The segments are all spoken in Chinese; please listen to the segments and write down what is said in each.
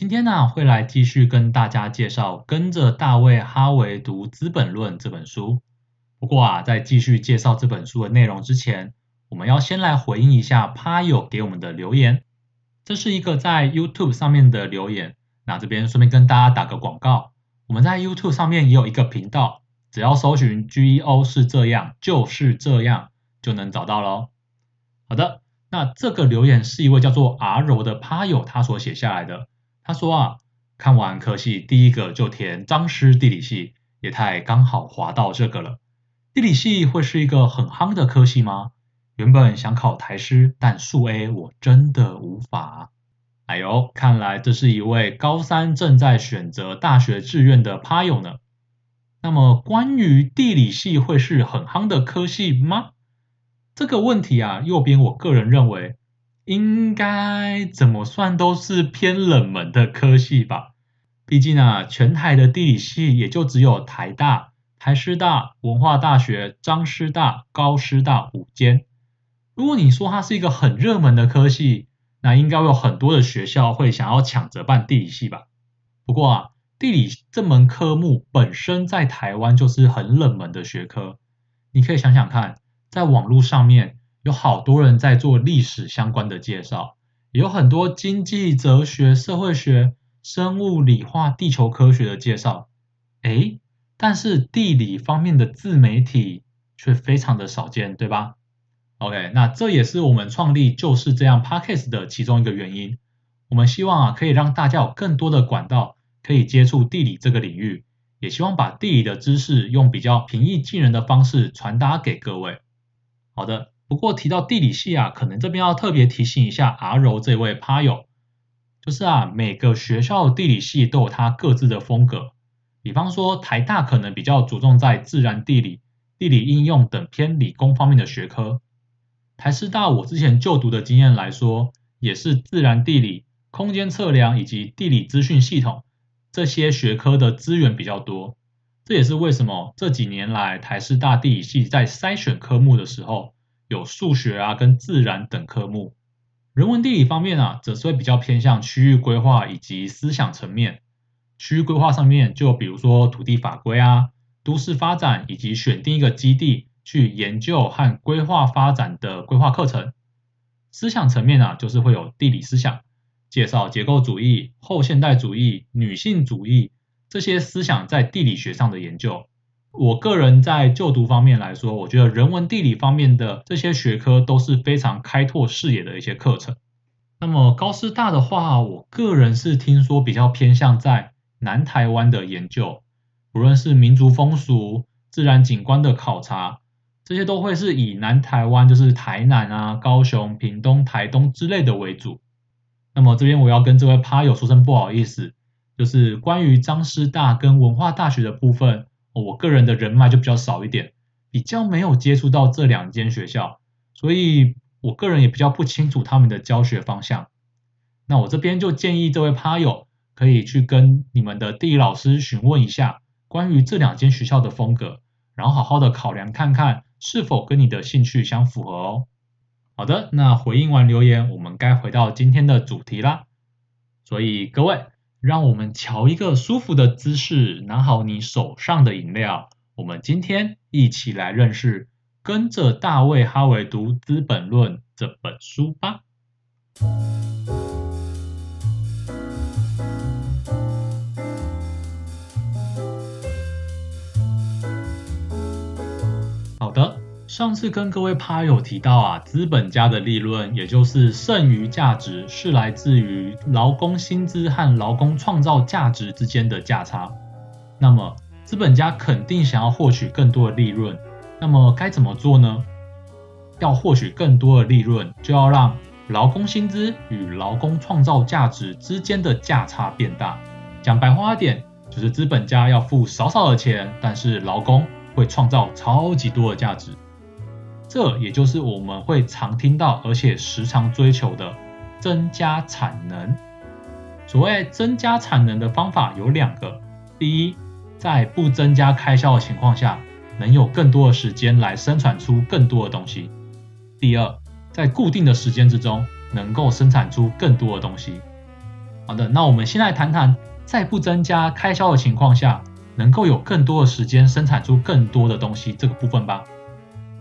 今天呢，会来继续跟大家介绍《跟着大卫哈维读资本论》这本书。不过啊，在继续介绍这本书的内容之前，我们要先来回应一下趴友给我们的留言。这是一个在 YouTube 上面的留言。那这边顺便跟大家打个广告，我们在 YouTube 上面也有一个频道，只要搜寻 GEO 是这样，就是这样，就能找到喽。好的，那这个留言是一位叫做阿柔的趴友他所写下来的。他说啊，看完科系第一个就填彰师地理系，也太刚好滑到这个了。地理系会是一个很夯的科系吗？原本想考台师，但数 A 我真的无法。哎呦，看来这是一位高三正在选择大学志愿的趴友呢。那么关于地理系会是很夯的科系吗？这个问题啊，右边我个人认为。应该怎么算都是偏冷门的科系吧。毕竟啊，全台的地理系也就只有台大、台师大、文化大学、彰师大、高师大五间。如果你说它是一个很热门的科系，那应该有很多的学校会想要抢着办地理系吧。不过啊，地理这门科目本身在台湾就是很冷门的学科。你可以想想看，在网络上面。有好多人在做历史相关的介绍，有很多经济、哲学、社会学、生物、理化、地球科学的介绍。诶，但是地理方面的自媒体却非常的少见，对吧？OK，那这也是我们创立就是这样 Podcast 的其中一个原因。我们希望啊，可以让大家有更多的管道可以接触地理这个领域，也希望把地理的知识用比较平易近人的方式传达给各位。好的。不过提到地理系啊，可能这边要特别提醒一下阿柔这位趴友，就是啊，每个学校地理系都有它各自的风格。比方说台大可能比较着重在自然地理、地理应用等偏理工方面的学科。台师大我之前就读的经验来说，也是自然地理、空间测量以及地理资讯系统这些学科的资源比较多。这也是为什么这几年来台师大地理系在筛选科目的时候，有数学啊，跟自然等科目。人文地理方面啊，则是会比较偏向区域规划以及思想层面。区域规划上面，就比如说土地法规啊、都市发展以及选定一个基地去研究和规划发展的规划课程。思想层面啊，就是会有地理思想，介绍结构主义、后现代主义、女性主义这些思想在地理学上的研究。我个人在就读方面来说，我觉得人文地理方面的这些学科都是非常开拓视野的一些课程。那么高师大的话，我个人是听说比较偏向在南台湾的研究，不论是民族风俗、自然景观的考察，这些都会是以南台湾，就是台南啊、高雄、屏东、台东之类的为主。那么这边我要跟这位趴友说声不好意思，就是关于彰师大跟文化大学的部分。我个人的人脉就比较少一点，比较没有接触到这两间学校，所以我个人也比较不清楚他们的教学方向。那我这边就建议这位趴友可以去跟你们的地理老师询问一下关于这两间学校的风格，然后好好的考量看看是否跟你的兴趣相符合哦。好的，那回应完留言，我们该回到今天的主题啦。所以各位。让我们瞧一个舒服的姿势，拿好你手上的饮料。我们今天一起来认识《跟着大卫哈维读资本论》这本书吧。上次跟各位趴友提到啊，资本家的利润，也就是剩余价值，是来自于劳工薪资和劳工创造价值之间的价差。那么，资本家肯定想要获取更多的利润，那么该怎么做呢？要获取更多的利润，就要让劳工薪资与劳工创造价值之间的价差变大。讲白话点，就是资本家要付少少的钱，但是劳工会创造超级多的价值。这也就是我们会常听到，而且时常追求的增加产能。所谓增加产能的方法有两个：第一，在不增加开销的情况下，能有更多的时间来生产出更多的东西；第二，在固定的时间之中，能够生产出更多的东西。好的，那我们先来谈谈，在不增加开销的情况下，能够有更多的时间生产出更多的东西这个部分吧。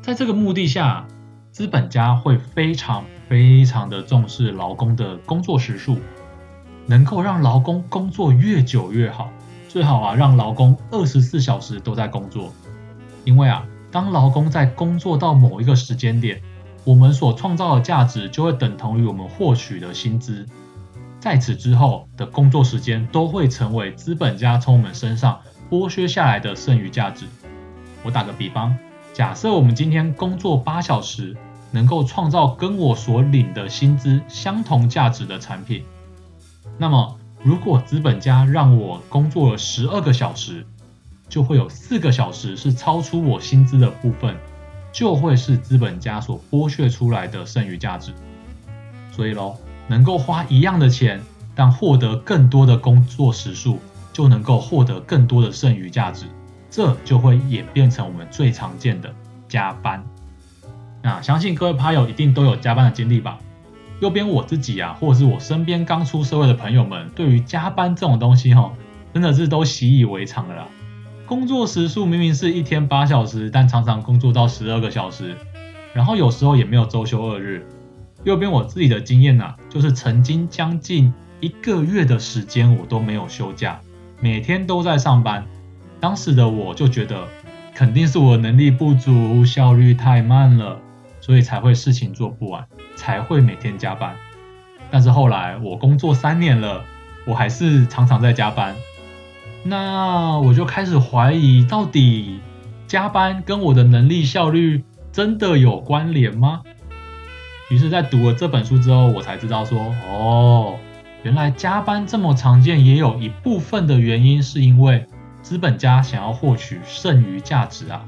在这个目的下，资本家会非常非常的重视劳工的工作时数，能够让劳工工作越久越好，最好啊让劳工二十四小时都在工作，因为啊当劳工在工作到某一个时间点，我们所创造的价值就会等同于我们获取的薪资。在此之后的工作时间都会成为资本家从我们身上剥削下来的剩余价值。我打个比方，假设我们今天工作八小时，能够创造跟我所领的薪资相同价值的产品，那么如果资本家让我工作了十二个小时，就会有四个小时是超出我薪资的部分，就会是资本家所剥削出来的剩余价值。所以喽。能够花一样的钱，但获得更多的工作时数，就能够获得更多的剩余价值，这就会演变成我们最常见的加班。那相信各位趴友一定都有加班的经历吧？右边我自己啊，或者是我身边刚出社会的朋友们，对于加班这种东西哈，真的是都习以为常了啦。工作时数明明是一天八小时，但常常工作到十二个小时，然后有时候也没有周休二日。右边我自己的经验呐、啊，就是曾经将近一个月的时间我都没有休假，每天都在上班。当时的我就觉得，肯定是我能力不足，效率太慢了，所以才会事情做不完，才会每天加班。但是后来我工作三年了，我还是常常在加班。那我就开始怀疑，到底加班跟我的能力效率真的有关联吗？于是，在读了这本书之后，我才知道说，哦，原来加班这么常见，也有一部分的原因是因为资本家想要获取剩余价值啊。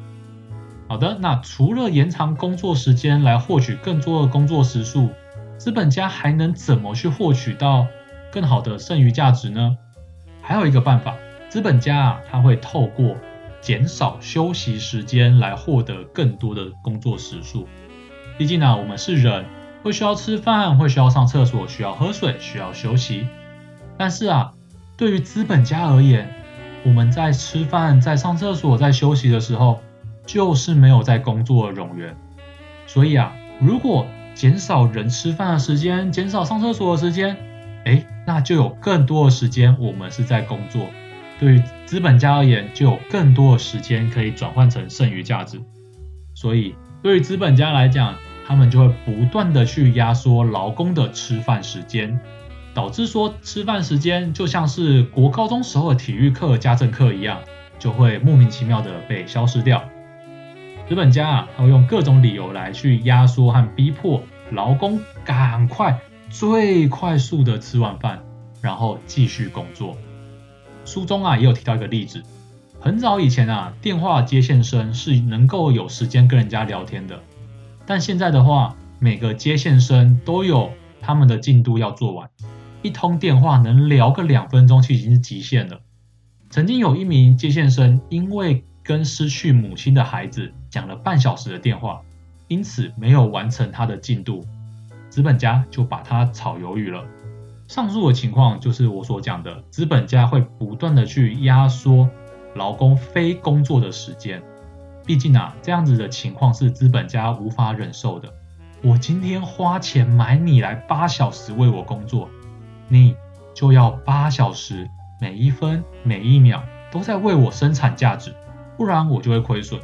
好的，那除了延长工作时间来获取更多的工作时数，资本家还能怎么去获取到更好的剩余价值呢？还有一个办法，资本家啊，他会透过减少休息时间来获得更多的工作时数。毕竟呢、我们是人，会需要吃饭，会需要上厕所，需要喝水，需要休息。但是啊，对于资本家而言，我们在吃饭、在上厕所、在休息的时候，就是没有在工作的冗员。所以啊，如果减少人吃饭的时间，减少上厕所的时间，诶，那就有更多的时间我们是在工作。对于资本家而言，就有更多的时间可以转换成剩余价值。所以，对于资本家来讲，他们就会不断的去压缩劳工的吃饭时间，导致说吃饭时间就像是国高中时候的体育课、家政课一样，就会莫名其妙的被消失掉。资本家啊，他会用各种理由来去压缩和逼迫劳工赶快、最快速的吃完饭，然后继续工作。书中啊也有提到一个例子，很早以前啊，电话接线生是能够有时间跟人家聊天的。但现在的话，每个接线生都有他们的进度要做完，一通电话能聊个两分钟，其实已经是极限了。曾经有一名接线生，因为跟失去母亲的孩子讲了半小时的电话，因此没有完成他的进度，资本家就把他炒鱿鱼了。上述的情况就是我所讲的，资本家会不断的去压缩劳工非工作的时间。毕竟啊，这样子的情况是资本家无法忍受的。我今天花钱买你来八小时为我工作，你就要八小时，每一分每一秒都在为我生产价值，不然我就会亏损。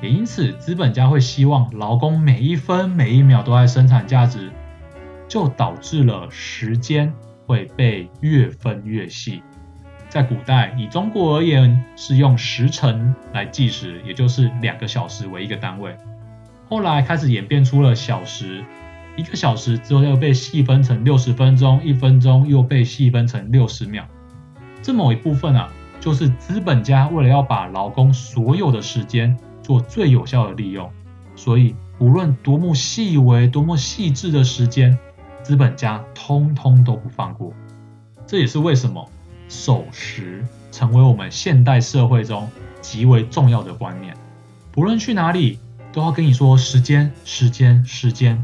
也因此，资本家会希望劳工每一分每一秒都在生产价值，就导致了时间会被越分越细。在古代，以中国而言，是用时辰来计时，也就是两个小时为一个单位。后来开始演变出了小时，一个小时之后又被细分成六十分钟，一分钟又被细分成六十秒。这某一部分啊，就是资本家为了要把劳工所有的时间做最有效的利用，所以无论多么细微、多么细致的时间，资本家通通都不放过。这也是为什么守时成为我们现代社会中极为重要的观念。不论去哪里，都要跟你说时间、时间、时间。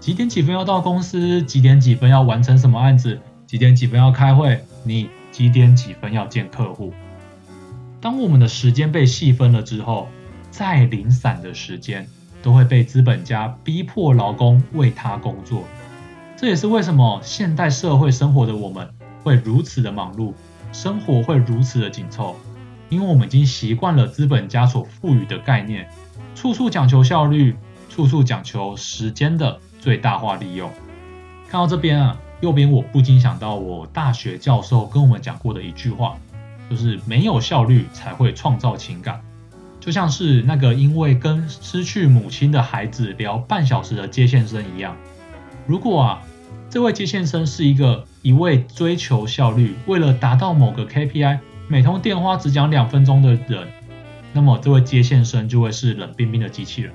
几点几分要到公司？几点几分要完成什么案子？几点几分要开会？你几点几分要见客户？当我们的时间被细分了之后，再零散的时间都会被资本家逼迫劳工为他工作。这也是为什么现代社会生活的我们会如此的忙碌，生活会如此的紧凑，因为我们已经习惯了资本家所赋予的概念，处处讲求效率，处处讲求时间的。最大化利用。看到这边啊，右边我不禁想到我大学教授跟我们讲过的一句话，就是没有效率才会创造情感。就像是那个因为跟失去母亲的孩子聊半小时的接线生一样。如果啊，这位接线生是一个一味追求效率，为了达到某个 KPI，每通电话只讲两分钟的人，那么这位接线生就会是冷冰冰的机器人。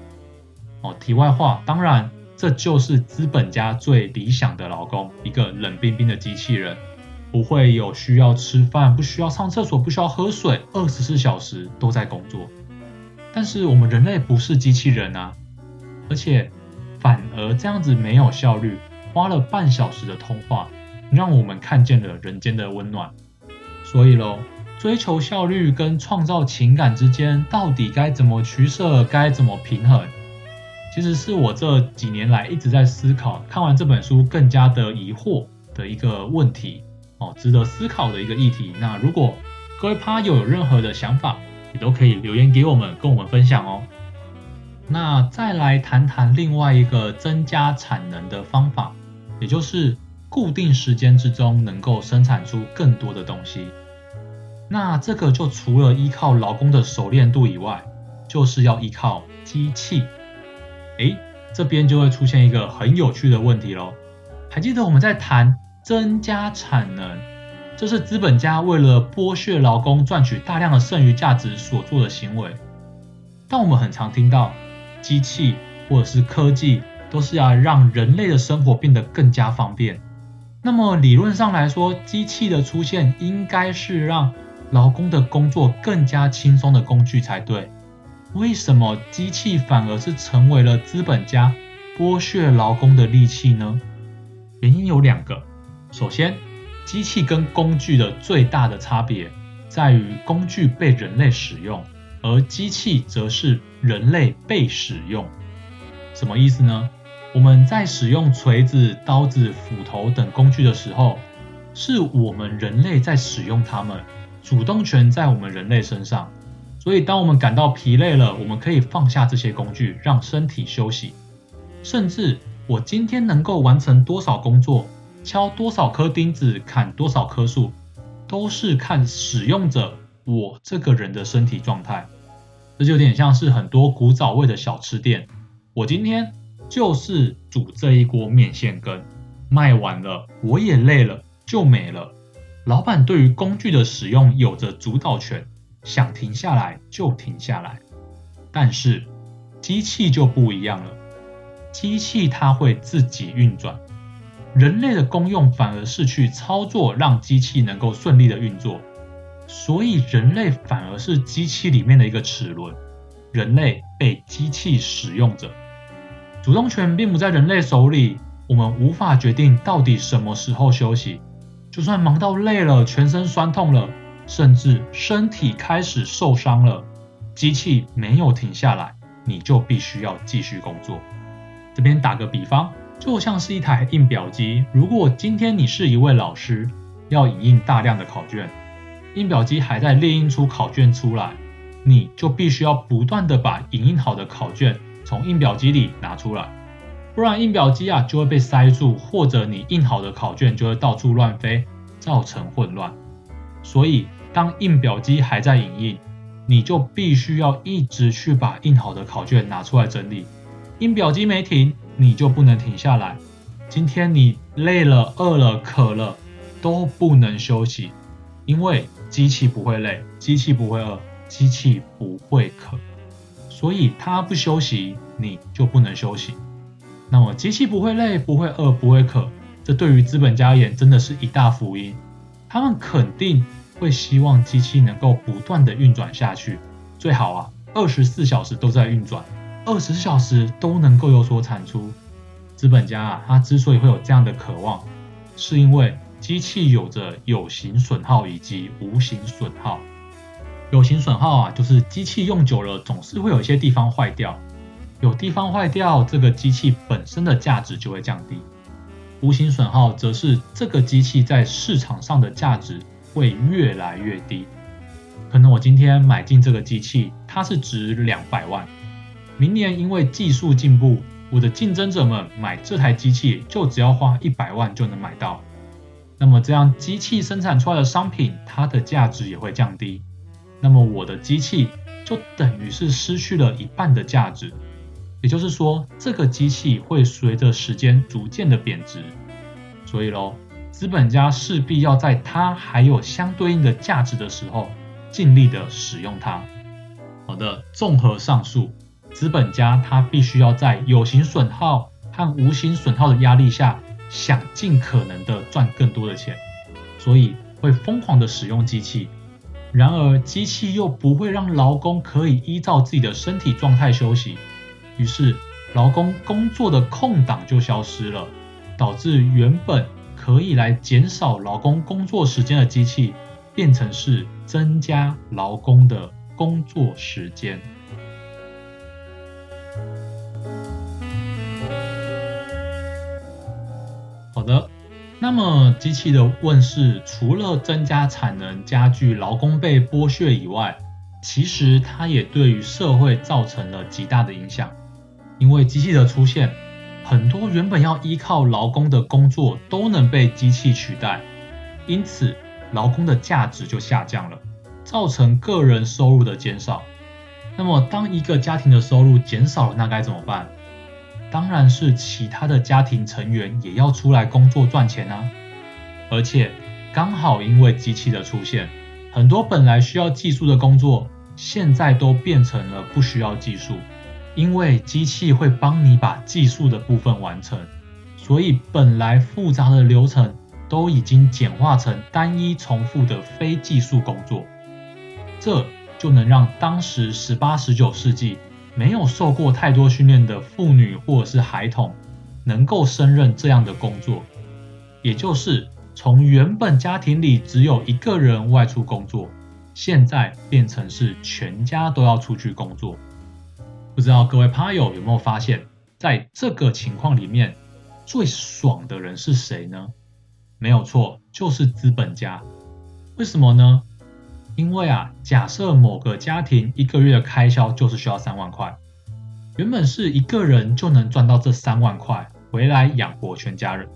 哦，题外话，当然。这就是资本家最理想的劳工，一个冷冰冰的机器人，不会有需要吃饭、不需要上厕所、不需要喝水，二十四小时都在工作。但是我们人类不是机器人啊，而且反而这样子没有效率，花了半小时的通话，让我们看见了人间的温暖。所以喽，追求效率跟创造情感之间，到底该怎么取舍，该怎么平衡？其实是我这几年来一直在思考，看完这本书更加的疑惑的一个问题哦，值得思考的一个议题。那如果各位趴友有任何的想法，也都可以留言给我们，跟我们分享哦。那再来谈谈另外一个增加产能的方法，也就是固定时间之中能够生产出更多的东西。那这个就除了依靠劳工的熟练度以外，就是要依靠机器。诶，这边就会出现一个很有趣的问题喽。还记得我们在谈增加产能，这是资本家为了剥削劳工赚取大量的剩余价值所做的行为。但我们很常听到，机器或者是科技都是要让人类的生活变得更加方便。那么理论上来说，机器的出现应该是让劳工的工作更加轻松的工具才对。为什么机器反而是成为了资本家剥削劳工的利器呢？原因有两个。首先，机器跟工具的最大的差别在于工具被人类使用，而机器则是人类被使用。什么意思呢？我们在使用锤子、刀子、斧头等工具的时候，是我们人类在使用它们，主动权在我们人类身上。所以，当我们感到疲累了，我们可以放下这些工具，让身体休息。甚至，我今天能够完成多少工作，敲多少颗钉子，砍多少棵树，都是看使用者我这个人的身体状态。这就有点像是很多古早味的小吃店，我今天就是煮这一锅面线羹，卖完了，我也累了，就没了。老板对于工具的使用有着主导权。想停下来就停下来，但是机器就不一样了。机器它会自己运转，人类的功用反而是去操作，让机器能够顺利的运作。所以人类反而是机器里面的一个齿轮，人类被机器使用着，主动权并不在人类手里。我们无法决定到底什么时候休息，就算忙到累了，全身酸痛了。甚至身体开始受伤了，机器没有停下来，你就必须要继续工作。这边打个比方，就像是一台印表机。如果今天你是一位老师，要影印大量的考卷，印表机还在列印出考卷出来，你就必须要不断的把影印好的考卷从印表机里拿出来，不然印表机啊就会被塞住，或者你印好的考卷就会到处乱飞，造成混乱。所以，当印表机还在影印，你就必须要一直去把印好的考卷拿出来整理。印表机没停，你就不能停下来。今天你累了、饿了、渴了，都不能休息。因为机器不会累，机器不会饿，机器不会渴，所以它不休息，你就不能休息。那么机器不会累，不会饿，不会渴，这对于资本家而言真的是一大福音。他们肯定会希望机器能够不断的运转下去，最好啊，二十四小时都在运转，二十小时都能够有所产出。资本家啊，他之所以会有这样的渴望，是因为。机器有着有形损耗以及无形损耗。有形损耗啊，就是机器用久了总是会有一些地方坏掉，有地方坏掉，这个机器本身的价值就会降低。无形损耗则是这个机器在市场上的价值会越来越低。可能我今天买进这个机器，它是值两百万，明年因为技术进步，我的竞争者们买这台机器就只要花一百万就能买到。那么这样机器生产出来的商品，它的价值也会降低。那么我的机器就等于是失去了一半的价值。也就是说，这个机器会随着时间逐渐的贬值。所以喽，资本家势必要在它还有相对应的价值的时候，尽力的使用它。好的，综合上述，资本家他必须要在有形损耗和无形损耗的压力下。想尽可能的赚更多的钱，所以会疯狂的使用机器。然而，机器又不会让劳工可以依照自己的身体状态休息，于是劳工工作的空档就消失了，导致原本可以来减少劳工工作时间的机器，变成是增加劳工的工作时间。好的，那么机器的问世，除了增加产能、加剧劳工被剥削以外，其实它也对于社会造成了极大的影响。因为机器的出现，很多原本要依靠劳工的工作都能被机器取代，因此劳工的价值就下降了，造成个人收入的减少。那么当一个家庭的收入减少了，那该怎么办？当然是其他的家庭成员也要出来工作赚钱啊！而且刚好因为机器的出现，很多本来需要技术的工作，现在都变成了不需要技术，因为机器会帮你把技术的部分完成，所以本来复杂的流程都已经简化成单一重复的非技术工作，这就能让当时十八、十九世纪。没有受过太多训练的妇女或者是孩童，能够胜任这样的工作，也就是从原本家庭里只有一个人外出工作，现在变成是全家都要出去工作。不知道各位趴友有没有发现，在这个情况里面，最爽的人是谁呢？没有错，就是资本家。为什么呢？因为啊，假设某个家庭一个月的开销就是需要三万块，原本是一个人就能赚到这三万块回来养活全家人，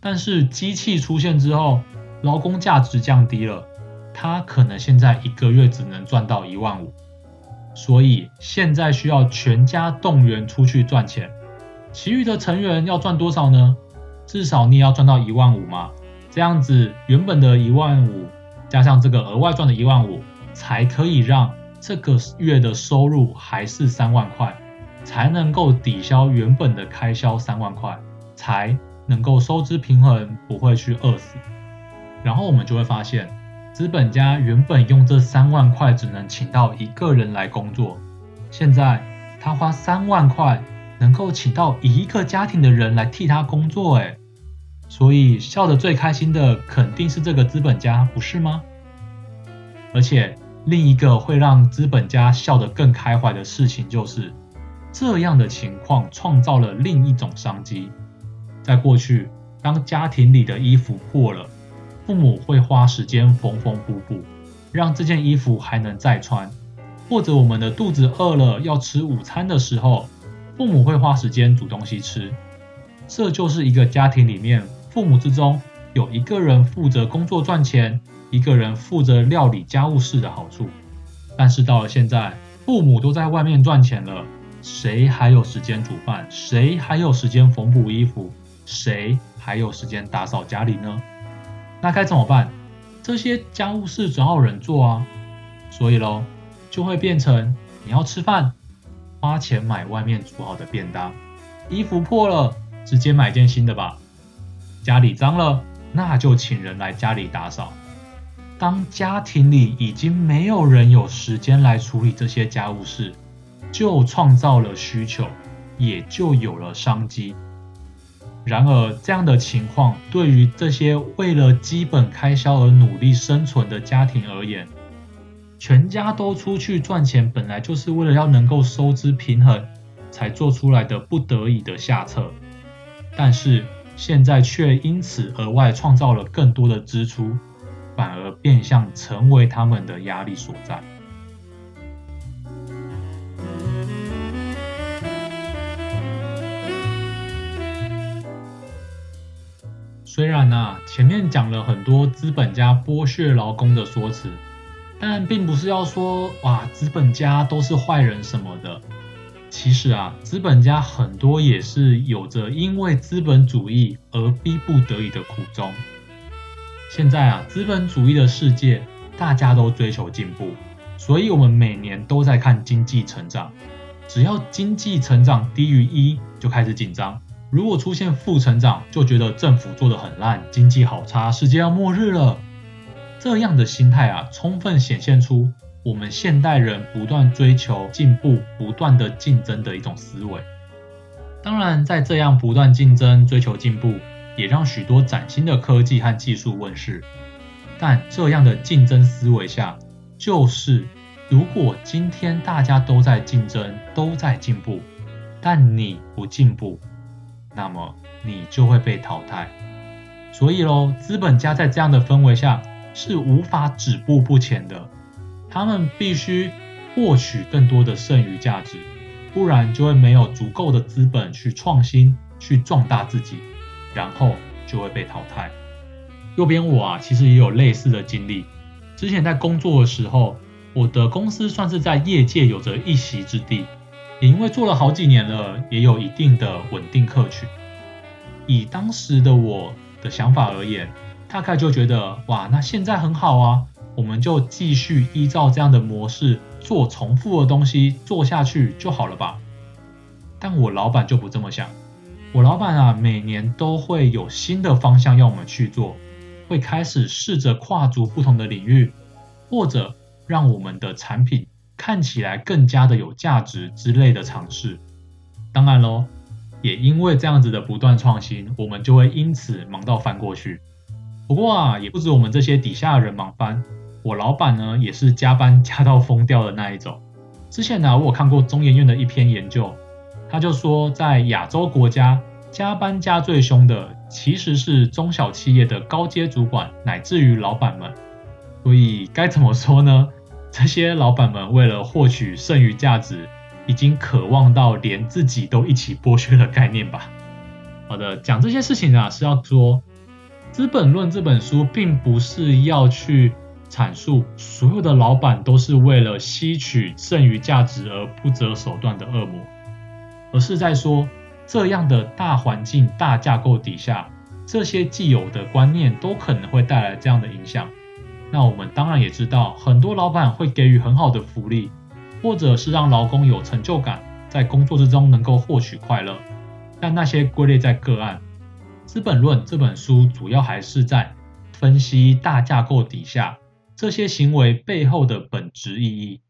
但是机器出现之后，劳工价值降低了，他可能现在一个月只能赚到一万五，所以现在需要全家动员出去赚钱，其余的成员要赚多少呢？至少你也要赚到一万五嘛，这样子原本的一万五。加上这个额外赚的一万五，才可以让这个月的收入还是三万块，才能够抵消原本的开销三万块，才能够收支平衡，不会去饿死。然后我们就会发现，资本家原本用这三万块只能请到一个人来工作，现在他花三万块能够请到一个家庭的人来替他工作，哎。所以笑得最开心的肯定是这个资本家，不是吗？而且另一个会让资本家笑得更开怀的事情就是，这样的情况创造了另一种商机。在过去，当家庭里的衣服破了，父母会花时间缝缝补补，让这件衣服还能再穿；或者我们的肚子饿了要吃午餐的时候，父母会花时间煮东西吃。这就是一个家庭里面。父母之中有一个人负责工作赚钱，一个人负责料理家务事的好处。但是到了现在，父母都在外面赚钱了，谁还有时间煮饭？谁还有时间缝补衣服？谁还有时间打扫家里呢？那该怎么办？这些家务事总要有人做啊，所以喽，就会变成你要吃饭，花钱买外面煮好的便当；衣服破了，直接买件新的吧；家里脏了，那就请人来家里打扫。当家庭里已经没有人有时间来处理这些家务事，就创造了需求，也就有了商机。然而，这样的情况对于这些为了基本开销而努力生存的家庭而言，全家都出去赚钱，本来就是为了要能够收支平衡才做出来的不得已的下策。但是现在却因此额外创造了更多的支出，反而变相成为他们的压力所在。虽然啊，前面讲了很多资本家剥削劳工的说辞，但并不是要说哇，资本家都是坏人什么的。其实啊，资本家很多也是有着因为资本主义而逼不得已的苦衷。现在啊，资本主义的世界，大家都追求进步，所以我们每年都在看经济成长，只要经济成长低于一，就开始紧张。如果出现负成长，就觉得政府做得很烂，经济好差，世界要末日了。这样的心态啊，充分显现出我们现代人不断追求进步、不断的竞争的一种思维。当然，在这样不断竞争、追求进步，也让许多崭新的科技和技术问世。但这样的竞争思维下，就是如果今天大家都在竞争、都在进步，但你不进步。那么你就会被淘汰，所以喽，资本家在这样的氛围下是无法止步不前的，他们必须获取更多的剩余价值，不然就会没有足够的资本去创新、去壮大自己，然后就会被淘汰。右边我啊，其实也有类似的经历，之前在工作的时候，我的公司算是在业界有着一席之地。也因为做了好几年了，也有一定的稳定客群。以当时的我的想法而言，大概就觉得哇，那现在很好啊，我们就继续依照这样的模式做重复的东西做下去就好了吧。但我老板就不这么想，我老板啊，每年都会有新的方向要我们去做，会开始试着跨足不同的领域，或者让我们的产品。看起来更加的有价值之类的尝试，当然喽，也因为这样子的不断创新，我们就会因此忙到翻过去。不过啊，也不止我们这些底下的人忙翻，我老板呢也是加班加到疯掉的那一种。之前呢，我看过中研院的一篇研究，他就说在亚洲国家加班加最凶的其实是中小企业的高阶主管乃至于老板们。所以该怎么说呢？这些老板们为了获取剩余价值，已经渴望到连自己都一起剥削的概念吧。好的，讲这些事情啊，是要说《资本论》这本书并不是要去阐述所有的老板都是为了吸取剩余价值而不择手段的恶魔，而是在说这样的大环境、大架构底下，这些既有的观念都可能会带来这样的影响。那我们当然也知道，很多老板会给予很好的福利，或者是让劳工有成就感，在工作之中能够获取快乐。但那些归类在个案，《资本论》这本书主要还是在分析大架构底下这些行为背后的本质意义，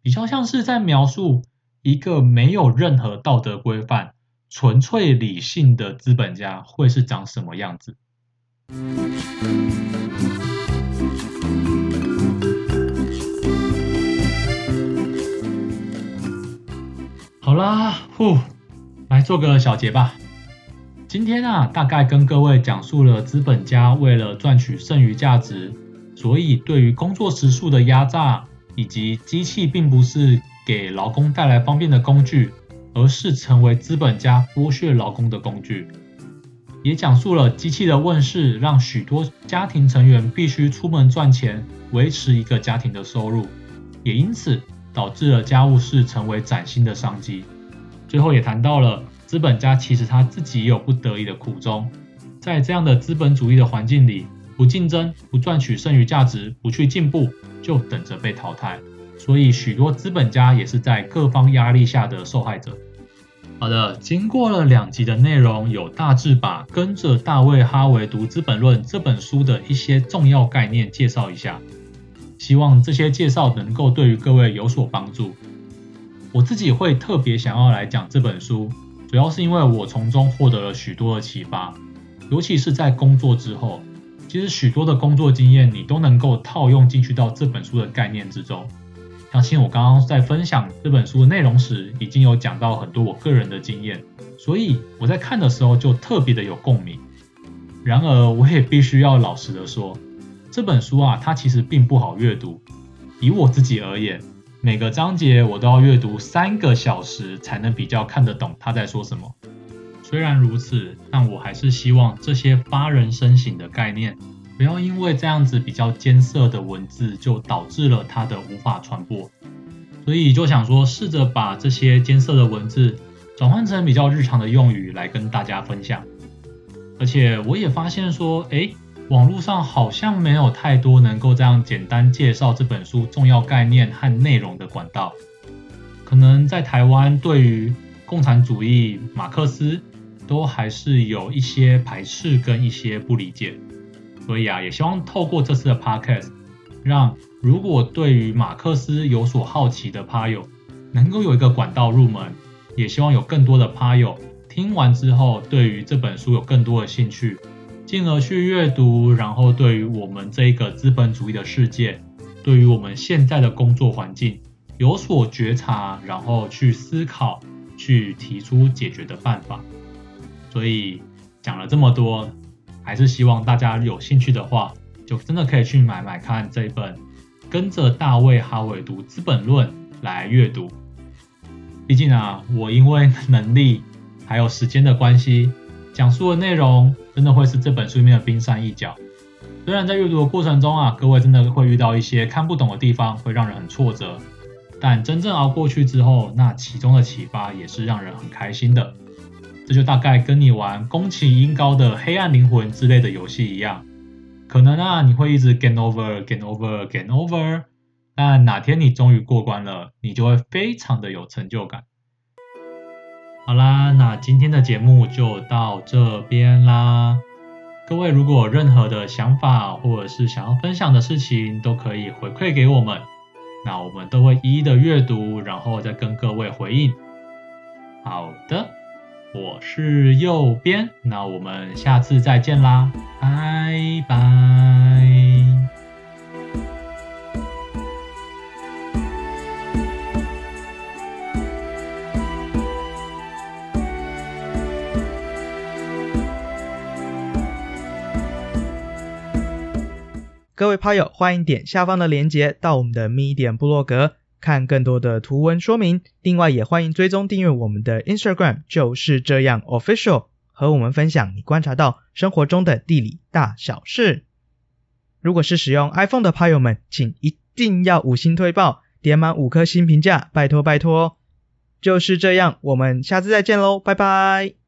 比较像是在描述一个没有任何道德规范、纯粹理性的资本家会是长什么样子。好啦，呼，来做个小结吧。今天啊，大概跟各位讲述了资本家为了赚取剩余价值，所以对于工作时数的压榨，以及机器并不是给劳工带来方便的工具，而是成为资本家剥削劳工的工具。也讲述了机器的问世，让许多家庭成员必须出门赚钱，维持一个家庭的收入，也因此。导致了家务事成为崭新的商机。最后也谈到了资本家其实他自己也有不得已的苦衷，在这样的资本主义的环境里，不竞争，不赚取剩余价值，不去进步，就等着被淘汰。所以许多资本家也是在各方压力下的受害者。好的，经过了两集的内容，有大致把跟着大卫哈维读资本论这本书的一些重要概念介绍一下，希望这些介绍能够对于各位有所帮助。我自己会特别想要来讲这本书，主要是因为我从中获得了许多的启发，尤其是在工作之后，其实许多的工作经验你都能够套用进去到这本书的概念之中。相信我刚刚在分享这本书的内容时，已经有讲到很多我个人的经验，所以我在看的时候就特别的有共鸣。然而，我也必须要老实的说，这本书啊，它其实并不好阅读。以我自己而言，每个章节我都要阅读三个小时才能比较看得懂他在说什么。虽然如此，但我还是希望这些发人深省的概念。不要因为这样子比较艰涩的文字，就导致了它的无法传播。所以就想说，试着把这些艰涩的文字转换成比较日常的用语来跟大家分享。而且我也发现说，诶，网络上好像没有太多能够这样简单介绍这本书重要概念和内容的管道。可能在台湾对于共产主义、马克思都还是有一些排斥跟一些不理解。所以啊，也希望透过这次的 podcast，让如果对于马克思有所好奇的趴友，能够有一个管道入门。也希望有更多的趴友听完之后，对于这本书有更多的兴趣，进而去阅读，然后对于我们这一个资本主义的世界，对于我们现在的工作环境有所觉察，然后去思考，去提出解决的办法。所以讲了这么多。还是希望大家有兴趣的话，就真的可以去买买看这一本《跟着大卫哈维读资本论》来阅读。毕竟啊，我因为能力还有时间的关系，讲述的内容真的会是这本书里面的冰山一角。虽然在阅读的过程中啊，各位真的会遇到一些看不懂的地方，会让人很挫折，但真正熬过去之后，那其中的启发也是让人很开心的。这就大概跟你玩宫崎英高的黑暗灵魂之类的游戏一样，可能啊你会一直 gain over gain over gain over，但哪天你终于过关了，你就会非常的有成就感。好啦，那今天的节目就到这边啦。各位如果有任何的想法或者是想要分享的事情，都可以回馈给我们，那我们都会一一的阅读，然后再跟各位回应。好的。我是右边，那我们下次再见啦，拜拜。各位趴友，欢迎点下方的链接到我们的 Medium 部落格。看更多的图文说明，另外也欢迎追踪订阅我们的 Instagram，就是这样 Official，和我们分享你观察到生活中的地理大小事。如果是使用 iPhone 的趴友们，请一定要五星推爆，点满五颗星评价，拜托拜托。就是这样，我们下次再见喽，拜拜。